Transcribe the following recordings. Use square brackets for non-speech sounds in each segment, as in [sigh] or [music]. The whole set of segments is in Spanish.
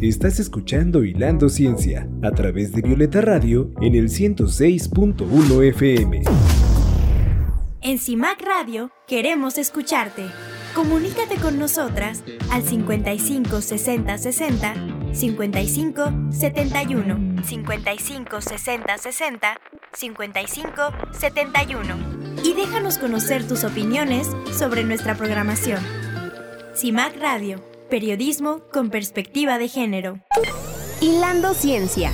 Estás escuchando Hilando Ciencia a través de Violeta Radio en el 106.1 FM. En CIMAC Radio queremos escucharte. Comunícate con nosotras al 55 60 60 55 71 55 60 60 55 71 y déjanos conocer tus opiniones sobre nuestra programación. CIMAC Radio, periodismo con perspectiva de género. Hilando Ciencia.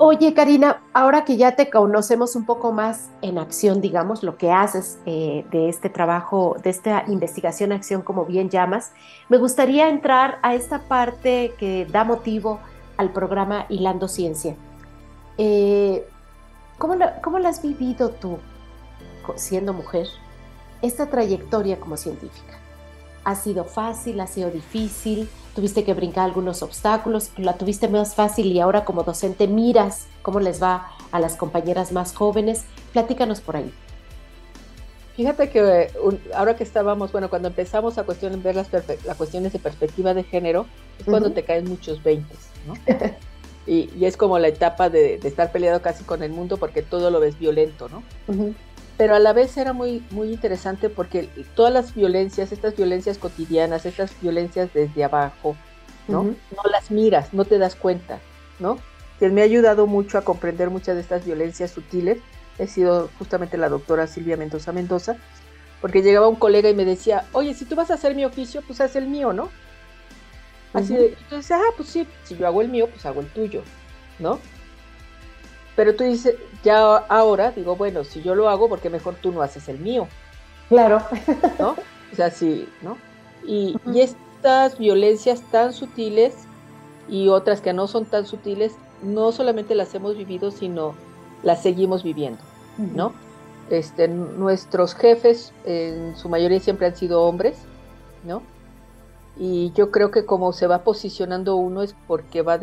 Oye, Karina, ahora que ya te conocemos un poco más en acción, digamos, lo que haces eh, de este trabajo, de esta investigación acción, como bien llamas, me gustaría entrar a esta parte que da motivo al programa Hilando Ciencia. Eh, ¿cómo, ¿Cómo la has vivido tú siendo mujer esta trayectoria como científica? ¿Ha sido fácil? ¿Ha sido difícil? tuviste que brincar algunos obstáculos, la tuviste más fácil y ahora como docente miras cómo les va a las compañeras más jóvenes. Platícanos por ahí. Fíjate que ahora que estábamos, bueno, cuando empezamos a cuestionar, ver las, cuestiones de perspectiva de género, es cuando te caen muchos 20, ¿no? [laughs] y, es como la etapa de, estar peleado casi con el mundo porque todo lo ves violento, ¿no? Pero a la vez era muy, muy interesante porque todas las violencias, estas violencias cotidianas, estas violencias desde abajo, ¿no? No las miras, no te das cuenta, ¿no? Que me ha ayudado mucho a comprender muchas de estas violencias sutiles. He sido justamente la doctora Silvia Mendoza Mendoza, porque llegaba un colega y me decía, oye, si tú vas a hacer mi oficio, pues haz el mío, ¿no? Así de, entonces, ah, pues sí, si yo hago el mío, pues hago el tuyo, ¿no? Pero tú dices, ya ahora digo, bueno, si yo lo hago, porque mejor tú no haces el mío? Claro. ¿No? [laughs] O sea, sí, ¿no? Y, estas violencias tan sutiles y otras que no son tan sutiles, no solamente las hemos vivido, sino las seguimos viviendo, ¿no? Este, nuestros jefes, en su mayoría siempre han sido hombres, ¿no? Y yo creo que como se va posicionando uno es porque va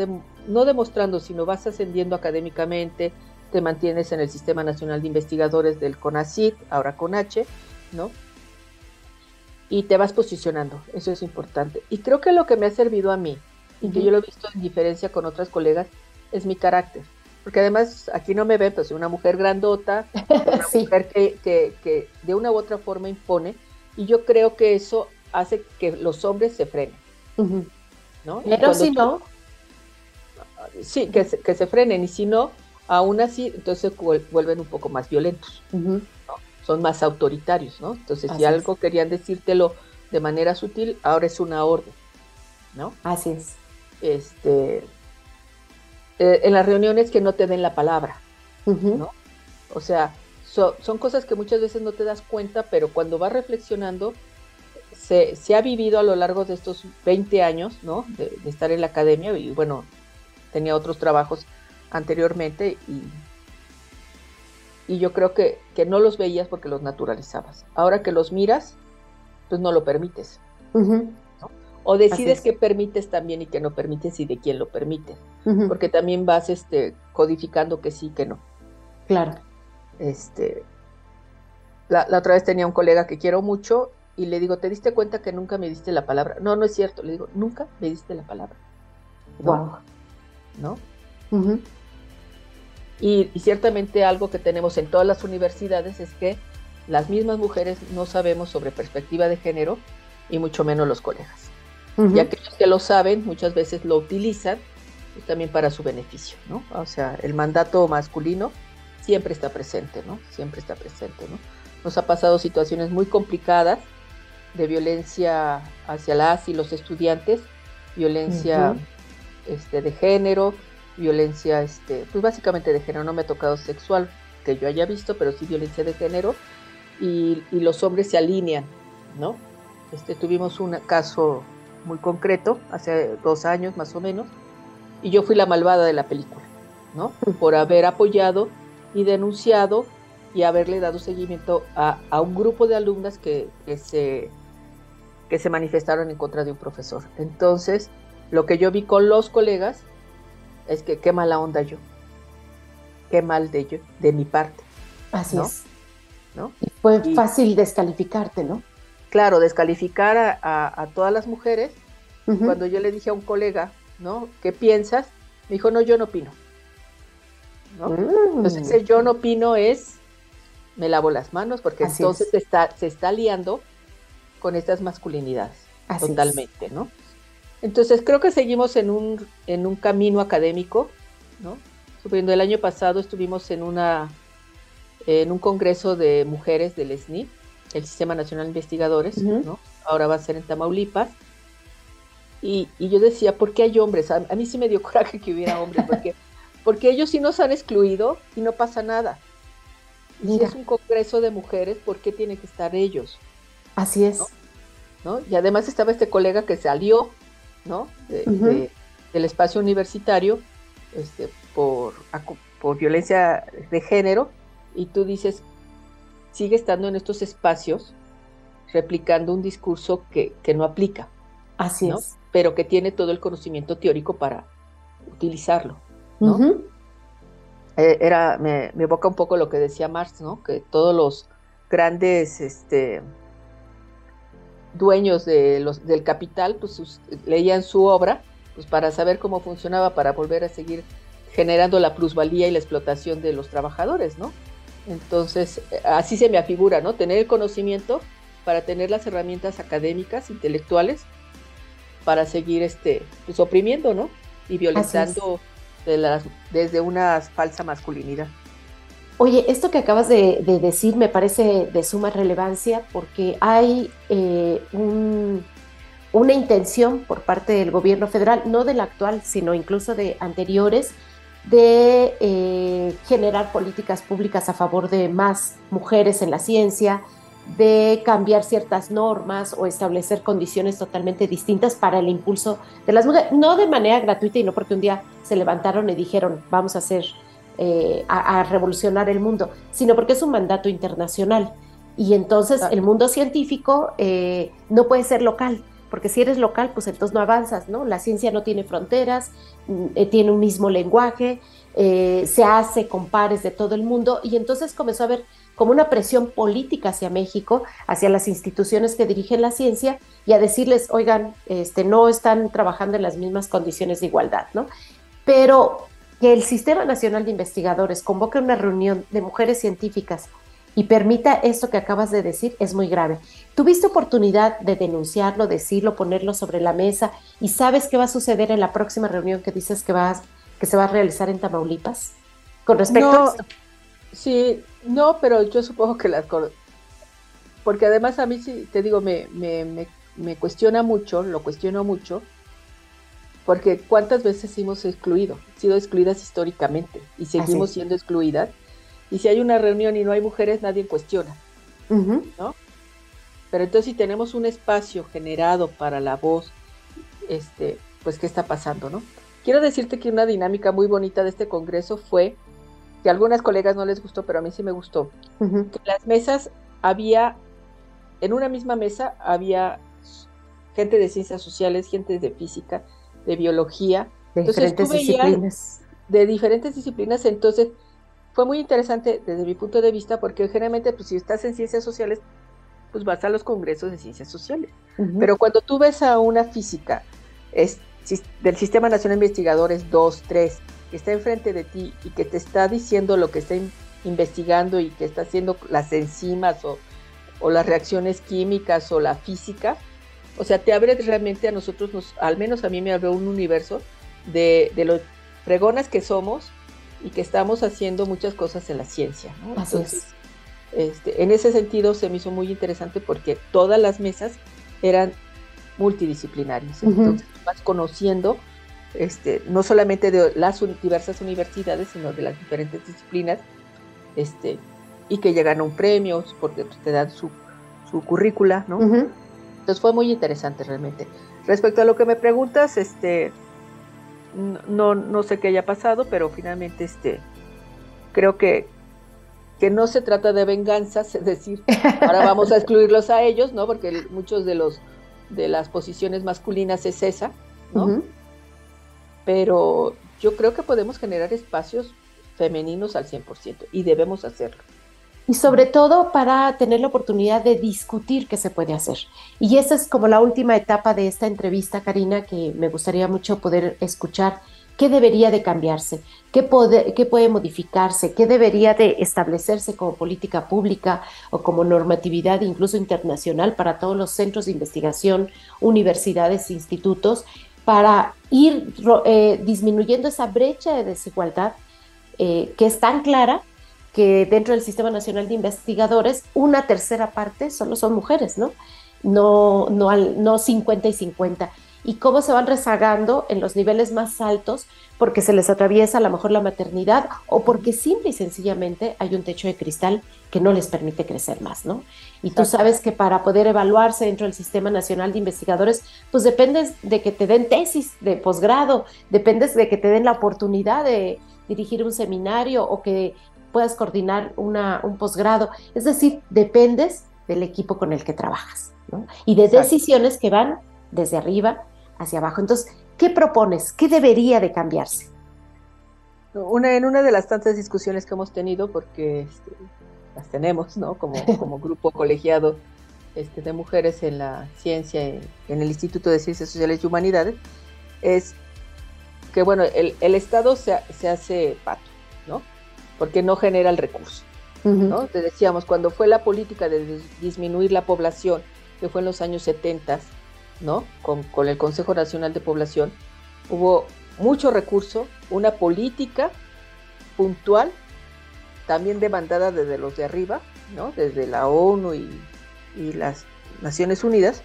no demostrando, sino vas ascendiendo académicamente, te mantienes en el Sistema Nacional de Investigadores del CONACYT, ahora CONACHE, ¿no? Y te vas posicionando, eso es importante. Y creo que lo que me ha servido a mí, y que yo lo he visto en diferencia con otras colegas, es mi carácter. Porque además aquí no me ven, pues una mujer grandota, [laughs] una mujer que, que de una u otra forma impone, y yo creo que eso hace que los hombres se frenen. ¿no? Pero si no. Sí, que se, que se frenen, y si no, aún así, entonces vuelven un poco más violentos. Son más autoritarios, ¿no? Entonces, si algo querían decírtelo de manera sutil, ahora es una orden, ¿no? Así es. Este, eh, en las reuniones que no te den la palabra, ¿no? O sea, son cosas que muchas veces no te das cuenta, pero cuando vas reflexionando, se, ha vivido a lo largo de estos 20 años, ¿no? De, estar en la academia y bueno, tenía otros trabajos anteriormente y, y yo creo que, que, no los veías porque los naturalizabas. Ahora que los miras, pues no lo permites. O decides que permites también y que no permites y de quién lo permites. Porque también vas este, codificando que sí, que no. Claro. Este, la, la, otra vez tenía un colega que quiero mucho y le digo, ¿te diste cuenta que nunca me diste la palabra? No, no es cierto. Le digo, nunca me diste la palabra. Wow. ¿No? Y, ciertamente algo que tenemos en todas las universidades es que las mismas mujeres no sabemos sobre perspectiva de género y mucho menos los colegas. Y aquellos que lo saben muchas veces lo utilizan pues, también para su beneficio, ¿no? O sea, el mandato masculino siempre está presente, ¿no? Siempre está presente, ¿no? Nos ha pasado situaciones muy complicadas de violencia hacia las y los estudiantes, violencia este, de género, violencia, este, pues básicamente de género, no me ha tocado sexual que yo haya visto, pero sí violencia de género, y, los hombres se alinean, ¿no? Este, tuvimos un caso muy concreto, hace dos años más o menos, y yo fui la malvada de la película, ¿no? [laughs] Por haber apoyado y denunciado y haberle dado seguimiento a, un grupo de alumnas que se que se manifestaron en contra de un profesor. Entonces, lo que yo vi con los colegas es que qué mala onda yo, qué mal de yo, de mi parte. Así es. ¿no? fue fácil descalificarte, ¿no? claro, descalificar a, todas las mujeres. Cuando yo le dije a un colega, ¿no? ¿Qué piensas? Me dijo, no, yo no opino. ¿no? Mm. Entonces, ese yo no opino es, me lavo las manos, porque entonces se está, se está liando con estas masculinidades, totalmente, ¿no? Entonces, creo que seguimos en un, en un camino académico, ¿no? Subiendo el año pasado estuvimos en una en un congreso de mujeres del SNI, el Sistema Nacional de Investigadores, ¿no? Ahora va a ser en Tamaulipas. Y, yo decía, ¿por qué hay hombres? A, mí sí me dio [laughs] coraje que hubiera hombres, porque, porque ellos sí nos han excluido y no pasa nada. Si es un congreso de mujeres, ¿por qué tienen que estar ellos? Así es. ¿no? Y además estaba este colega que salió, ¿no? del espacio universitario este, por, por violencia de género y tú dices, sigue estando en estos espacios replicando un discurso que, no aplica. Así es. Pero que tiene todo el conocimiento teórico para utilizarlo. Eh, era, me, evoca un poco lo que decía Marx, ¿no? Que todos los grandes este, dueños de los, del capital, pues leían su obra, pues para saber cómo funcionaba, para volver a seguir generando la plusvalía y la explotación de los trabajadores, ¿no? Entonces, así se me afigura, ¿no? Tener el conocimiento para tener las herramientas académicas, intelectuales, para seguir este, pues, oprimiendo, ¿no? Y violentando desde una falsa masculinidad. Oye, esto que acabas de, decir me parece de suma relevancia porque hay eh, una intención por parte del gobierno federal, no del actual, sino incluso de anteriores, de eh, generar políticas públicas a favor de más mujeres en la ciencia, de cambiar ciertas normas o establecer condiciones totalmente distintas para el impulso de las mujeres, no de manera gratuita y no porque un día se levantaron y dijeron vamos a hacer, eh, a, revolucionar el mundo, sino porque es un mandato internacional. Y entonces el mundo científico eh, no puede ser local, porque si eres local, pues entonces no avanzas, ¿no? La ciencia no tiene fronteras, mm, eh, tiene un mismo lenguaje, se hace con pares de todo el mundo y entonces comenzó a haber como una presión política hacia México, hacia las instituciones que dirigen la ciencia y a decirles, oigan, este, no están trabajando en las mismas condiciones de igualdad, ¿no? Pero que el Sistema Nacional de Investigadores convoque una reunión de mujeres científicas y permita esto que acabas de decir es muy grave. ¿Tuviste oportunidad de denunciarlo, decirlo, ponerlo sobre la mesa y sabes qué va a suceder en la próxima reunión que dices que, vas, que se va a realizar en Tamaulipas? Con respecto a esto. Sí, no, pero yo supongo que las... Porque además a mí, sí, te digo, me, me, me, cuestiona mucho, lo cuestiono mucho, porque cuántas veces hemos excluido, sido excluidas históricamente y seguimos siendo excluidas y si hay una reunión y no hay mujeres, nadie cuestiona, ¿no? Pero entonces si tenemos un espacio generado para la voz, este, pues qué está pasando, ¿no? Quiero decirte que una dinámica muy bonita de este congreso fue que a algunas colegas no les gustó, pero a mí sí me gustó. Que las mesas había, en una misma mesa había gente de ciencias sociales, gente de física, de biología. De diferentes disciplinas. De diferentes disciplinas, entonces fue muy interesante desde mi punto de vista porque generalmente pues si estás en ciencias sociales pues vas a los congresos de ciencias sociales. Pero cuando tú ves a una física es, del Sistema Nacional de Investigadores 2, 3, que está enfrente de ti y que te está diciendo lo que está investigando y que está haciendo las enzimas o, o las reacciones químicas o la física, o sea, te abre realmente a nosotros, nos, al menos a mí me abre un universo de, de lo fregonas que somos y que estamos haciendo muchas cosas en la ciencia. este, en ese sentido se me hizo muy interesante porque todas las mesas eran multidisciplinarias. Entonces vas conociendo este, no solamente de las diversas universidades, sino de las diferentes disciplinas, este, y que llegan a un premio porque te dan su, su currícula, ¿no? Entonces fue muy interesante realmente. Respecto a lo que me preguntas, este, no, no sé qué haya pasado, pero finalmente este, creo que, que no se trata de venganzas, [laughs] es decir, ahora vamos a excluirlos a ellos, ¿no? Porque muchos de los de las posiciones masculinas es esa, ¿no? Pero yo creo que podemos generar espacios femeninos al 100% y debemos hacerlo. Y sobre todo para tener la oportunidad de discutir qué se puede hacer. Y esa es como la última etapa de esta entrevista, Karina, que me gustaría mucho poder escuchar. ¿Qué debería de cambiarse? ¿Qué puede, modificarse? ¿Qué debería de establecerse como política pública o como normatividad incluso internacional para todos los centros de investigación, universidades, institutos, para ir eh, disminuyendo esa brecha de desigualdad eh, que es tan clara que dentro del Sistema Nacional de Investigadores una tercera parte solo son mujeres, ¿no? No, no, no 50 y 50. Y cómo se van rezagando en los niveles más altos porque se les atraviesa a lo mejor la maternidad o porque simple y sencillamente hay un techo de cristal que no les permite crecer más, ¿no? Y tú sabes que para poder evaluarse dentro del Sistema Nacional de Investigadores, pues dependes de que te den tesis de posgrado, dependes de que te den la oportunidad de dirigir un seminario o que puedas coordinar una, un posgrado. Es decir, dependes del equipo con el que trabajas ¿no? y de decisiones que van desde arriba hacia abajo. Entonces, ¿qué propones? ¿Qué debería de cambiarse? Una, en una de las tantas discusiones que hemos tenido, porque este, las tenemos, ¿no? Como, [laughs] como grupo colegiado este, de mujeres en la ciencia, en, el Instituto de Ciencias Sociales y Humanidades, es que, bueno, el, el Estado se, se hace pato. Porque no genera el recurso. ¿no? Te decíamos, cuando fue la política de disminuir la población, que fue en los años 70, ¿no? Con, con el Consejo Nacional de Población, hubo mucho recurso, una política puntual, también demandada desde los de arriba, ¿no? desde la ONU y, y, las Naciones Unidas,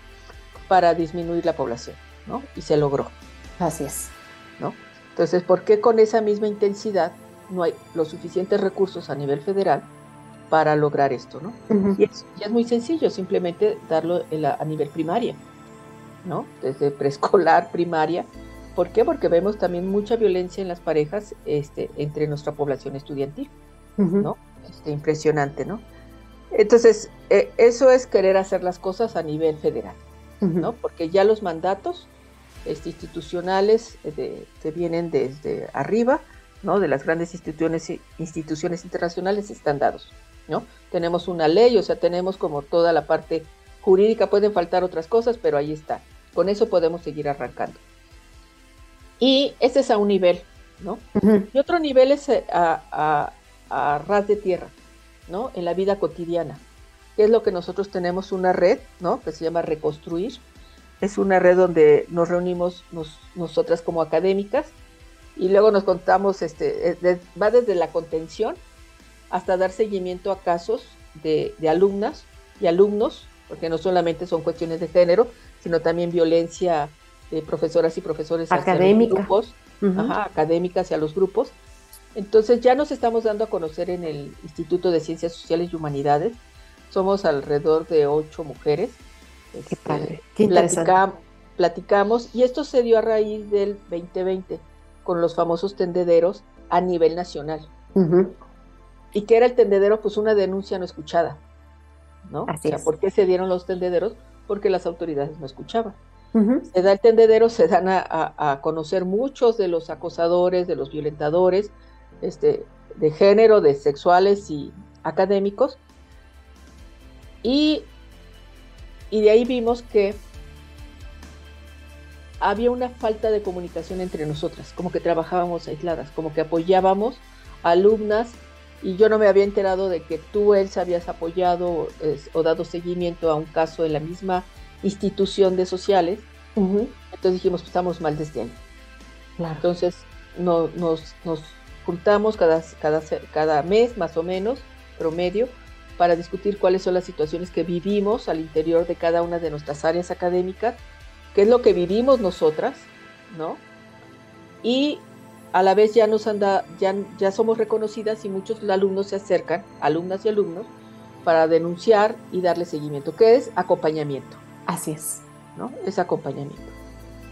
para disminuir la población, ¿no? y se logró. Así es. ¿no? Entonces, ¿por qué con esa misma intensidad no hay los suficientes recursos a nivel federal para lograr esto, ¿no? y, es, muy sencillo, simplemente darlo a nivel primaria, ¿no? Desde preescolar, [laughs] primaria. ¿Por qué? Porque vemos también mucha violencia en las parejas este, entre nuestra población estudiantil, ¿no? Este, impresionante, ¿no? Entonces, eh, eso es querer hacer las cosas a nivel federal, ¿no? Porque ya los mandatos este, institucionales eh, se vienen desde arriba, de las grandes instituciones, instituciones internacionales están dados. ¿no? Tenemos una ley, o sea, tenemos como toda la parte jurídica, pueden faltar otras cosas, pero ahí está. Con eso podemos seguir arrancando. Y ese es a un nivel, ¿no? Y otro nivel es eh, a, ras de tierra, ¿no? En la vida cotidiana. ¿Qué es lo que nosotros tenemos? Una red, ¿no? Que se llama Reconstruir. Es una red donde nos reunimos nosotras como académicas y luego nos contamos, este, eh, va desde la contención hasta dar seguimiento a casos de, alumnas y alumnos, porque no solamente son cuestiones de género, sino también violencia de profesoras y profesores Académica. grupos, académicas y a los grupos. Entonces ya nos estamos dando a conocer en el Instituto de Ciencias Sociales y Humanidades. Somos alrededor de ocho mujeres. Qué este, padre, qué interesante. platicamos y esto se dio a raíz del 2020 con los famosos tendederos a nivel nacional. ¿Y qué era el tendedero? Pues una denuncia no escuchada. ¿no? Así o sea, ¿por qué se dieron los tendederos? Porque las autoridades no escuchaban. Se da el tendedero, se dan a, conocer muchos de los acosadores, de los violentadores, este, de género, de sexuales y académicos. Y, y de ahí vimos que había una falta de comunicación entre nosotras, como que trabajábamos aisladas, como que apoyábamos alumnas y yo no me había enterado de que tú, Elsa, habías apoyado o dado seguimiento a un caso en la misma institución de sociales. Entonces dijimos, pues, estamos mal desde ahí. Entonces no, nos, nos, juntamos cada, cada, cada mes más o menos, promedio, para discutir cuáles son las situaciones que vivimos al interior de cada una de nuestras áreas académicas qué es lo que vivimos nosotras, ¿no? Y a la vez ya nos anda, ya, ya somos reconocidas y muchos alumnos se acercan, alumnas y alumnos, para denunciar y darle seguimiento, que es acompañamiento. Así es. ¿No? Es acompañamiento.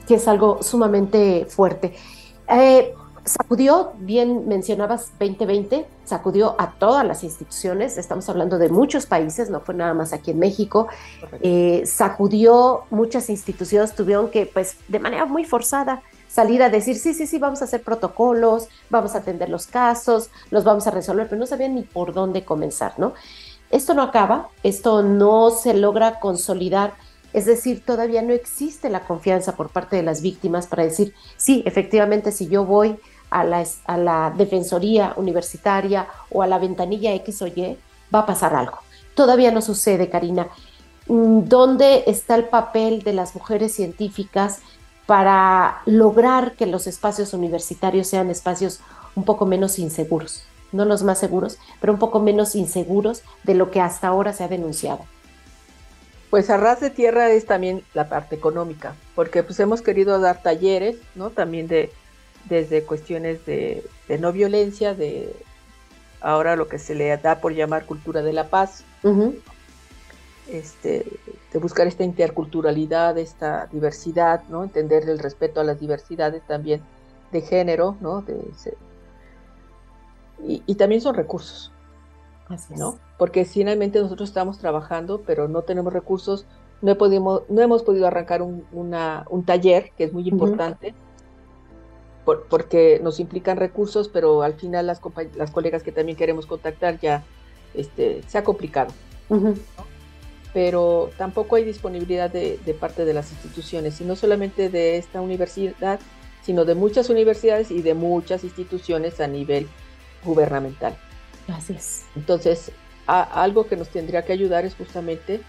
Que es algo sumamente fuerte. Eh, sacudió, bien mencionabas 2020, sacudió a todas las instituciones, estamos hablando de muchos países, no fue nada más aquí en México, eh, sacudió muchas instituciones, tuvieron que, pues, de manera muy forzada, salir a decir, sí, sí, sí, vamos a hacer protocolos, vamos a atender los casos, los vamos a resolver, pero no sabían ni por dónde comenzar, ¿no? Esto no acaba, esto no se logra consolidar, es decir, todavía no existe la confianza por parte de las víctimas para decir, sí, efectivamente, si yo voy a la, defensoría universitaria o a la ventanilla X o Y, va a pasar algo. Todavía no sucede, Karina. Mm, ¿Dónde está el papel de las mujeres científicas para lograr que los espacios universitarios sean espacios un poco menos inseguros? No los más seguros, pero un poco menos inseguros de lo que hasta ahora se ha denunciado. Pues a ras de tierra es también la parte económica, porque pues hemos querido dar talleres, ¿no? También de desde cuestiones de, no violencia, de ahora lo que se le da por llamar cultura de la paz, este, de buscar esta interculturalidad, esta diversidad, ¿no? Entender el respeto a las diversidades también de género, ¿no? y, también son recursos, ¿no? Porque finalmente nosotros estamos trabajando, pero no tenemos recursos, no, podido, no hemos podido arrancar un, un taller, que es muy importante, porque nos implican recursos, pero al final las, las colegas que también queremos contactar ya este, se ha complicado. Pero tampoco hay disponibilidad de, parte de las instituciones, y no solamente de esta universidad, sino de muchas universidades y de muchas instituciones a nivel gubernamental. Gracias. Entonces, algo que nos tendría que ayudar es justamente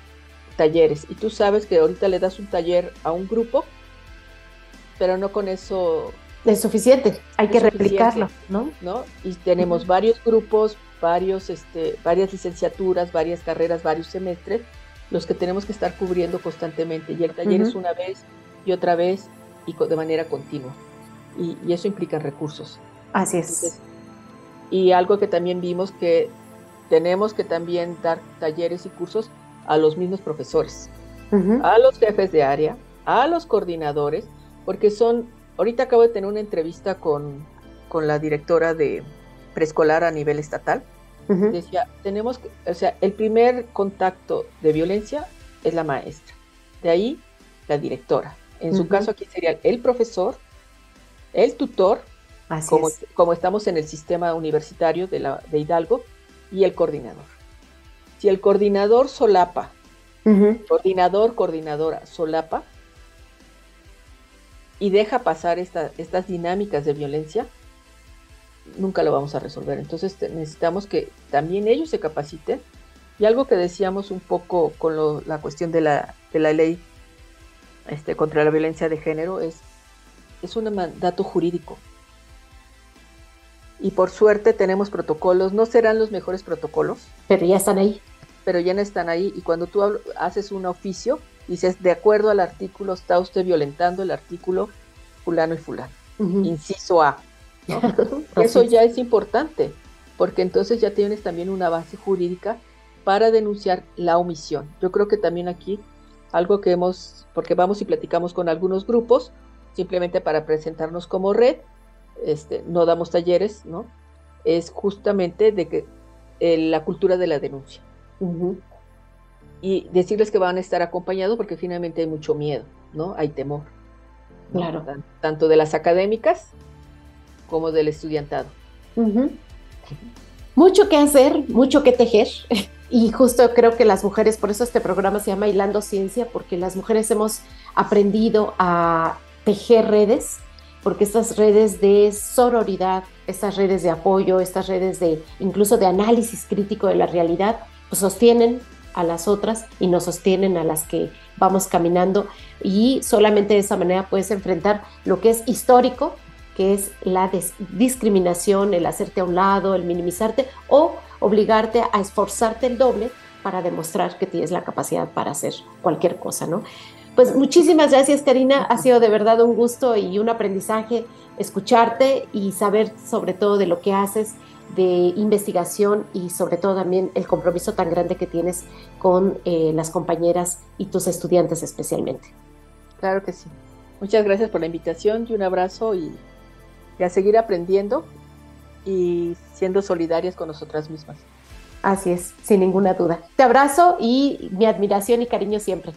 talleres. Y tú sabes que ahorita le das un taller a un grupo, pero no con eso es suficiente, hay que replicarlo, ¿no? ¿no? Y tenemos varios grupos, varios, este, varias licenciaturas, varias carreras, varios semestres, los que tenemos que estar cubriendo constantemente. Y el taller es una vez y otra vez y de manera continua. Y, eso implica recursos. Así es. Y algo que también vimos que tenemos que también dar talleres y cursos a los mismos profesores, a los jefes de área, a los coordinadores, porque son Ahorita acabo de tener una entrevista con, la directora de preescolar a nivel estatal. Decía, tenemos que, o sea, el primer contacto de violencia es la maestra. De ahí, la directora. En su caso, aquí sería el profesor, el tutor, como, como, estamos en el sistema universitario de, la, de Hidalgo, y el coordinador. Si el coordinador solapa, coordinador, coordinadora solapa, y deja pasar estas dinámicas de violencia, nunca lo vamos a resolver. Entonces necesitamos que también ellos se capaciten. Y algo que decíamos un poco con la cuestión de la, de la ley este, contra la violencia de género es, es un mandato jurídico. Y por suerte tenemos protocolos, no serán los mejores protocolos. Pero ya están ahí. Pero ya no están ahí. Y cuando tú haces un oficio, dices, de acuerdo al artículo, está usted violentando el artículo fulano y fulano, inciso A. [laughs] [laughs] Eso ya es importante, porque entonces ya tienes también una base jurídica para denunciar la omisión. Yo creo que también aquí algo que hemos, porque vamos y platicamos con algunos grupos, simplemente para presentarnos como red, este, no damos talleres, ¿no? Es justamente de que eh, la cultura de la denuncia y decirles que van a estar acompañados porque finalmente hay mucho miedo, ¿no? Hay temor. Claro. Tanto de las académicas como del estudiantado. Mucho que hacer, mucho que tejer. [laughs] Y justo creo que las mujeres, por eso este programa se llama Hilando Ciencia, porque las mujeres hemos aprendido a tejer redes, porque estas redes de sororidad, estas redes de apoyo, estas redes de incluso de análisis crítico de la realidad, pues sostienen a las otras y nos sostienen a las que vamos caminando y solamente de esa manera puedes enfrentar lo que es histórico, que es la discriminación, el hacerte a un lado, el minimizarte o obligarte a esforzarte el doble para demostrar que tienes la capacidad para hacer cualquier cosa, ¿no? Pues muchísimas gracias, Karina. Ha sido de verdad un gusto y un aprendizaje escucharte y saber sobre todo de lo que haces de investigación y sobre todo también el compromiso tan grande que tienes con eh, las compañeras y tus estudiantes especialmente. Claro que sí. Muchas gracias por la invitación y un abrazo y, a seguir aprendiendo y siendo solidarias con nosotras mismas. Así es, sin ninguna duda. Te abrazo y mi admiración y cariño siempre.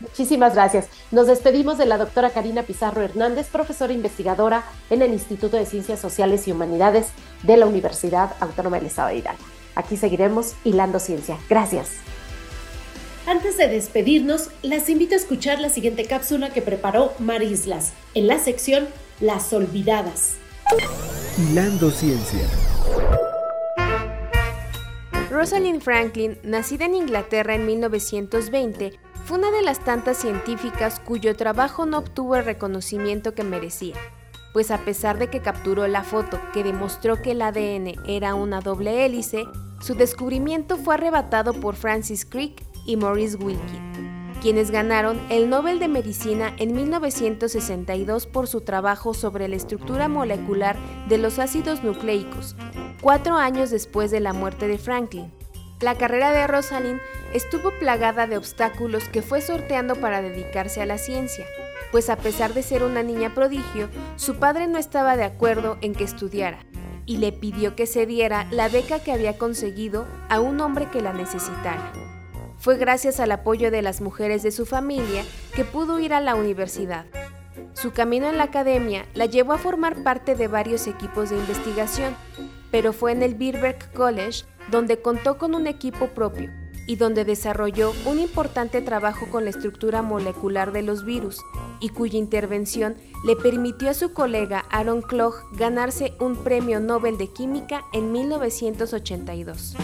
Muchísimas gracias. Nos despedimos de la doctora Karina Pizarro Hernández, profesora investigadora en el Instituto de Ciencias Sociales y Humanidades de la Universidad Autónoma del Estado de Hidalgo. Aquí seguiremos hilando ciencia. Gracias. Antes de despedirnos, las invito a escuchar la siguiente cápsula que preparó Mar Islas en la sección Las Olvidadas. Hilando Ciencia. Rosalind Franklin, nacida en Inglaterra en 1920, fue una de las tantas científicas cuyo trabajo no obtuvo el reconocimiento que merecía, pues a pesar de que capturó la foto que demostró que el ADN era una doble hélice, su descubrimiento fue arrebatado por Francis Crick y Maurice Wilkin, quienes ganaron el Nobel de Medicina en 1962 por su trabajo sobre la estructura molecular de los ácidos nucleicos, cuatro años después de la muerte de Franklin. La carrera de Rosalind estuvo plagada de obstáculos que fue sorteando para dedicarse a la ciencia, pues a pesar de ser una niña prodigio, su padre no estaba de acuerdo en que estudiara y le pidió que se diera la beca que había conseguido a un hombre que la necesitara. Fue gracias al apoyo de las mujeres de su familia que pudo ir a la universidad. Su camino en la academia la llevó a formar parte de varios equipos de investigación, pero fue en el Birkbeck College donde contó con un equipo propio y donde desarrolló un importante trabajo con la estructura molecular de los virus y cuya intervención le permitió a su colega Aaron Kloch ganarse un premio Nobel de Química en 1982.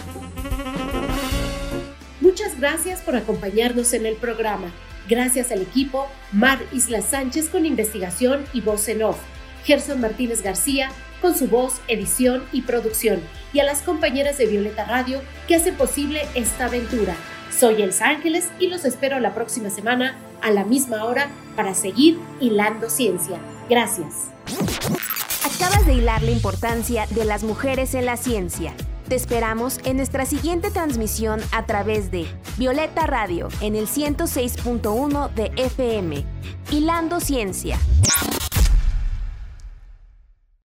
Muchas gracias por acompañarnos en el programa. Gracias al equipo Mar Isla Sánchez con investigación y voz en off, Gerson Martínez García con su voz, edición y producción, y a las compañeras de Violeta Radio que hacen posible esta aventura. Soy Elsa Ángeles y los espero la próxima semana a la misma hora para seguir hilando ciencia. Gracias. Acabas de hilar la importancia de las mujeres en la ciencia. Te esperamos en nuestra siguiente transmisión a través de Violeta Radio en el 106.1 de FM. Hilando Ciencia.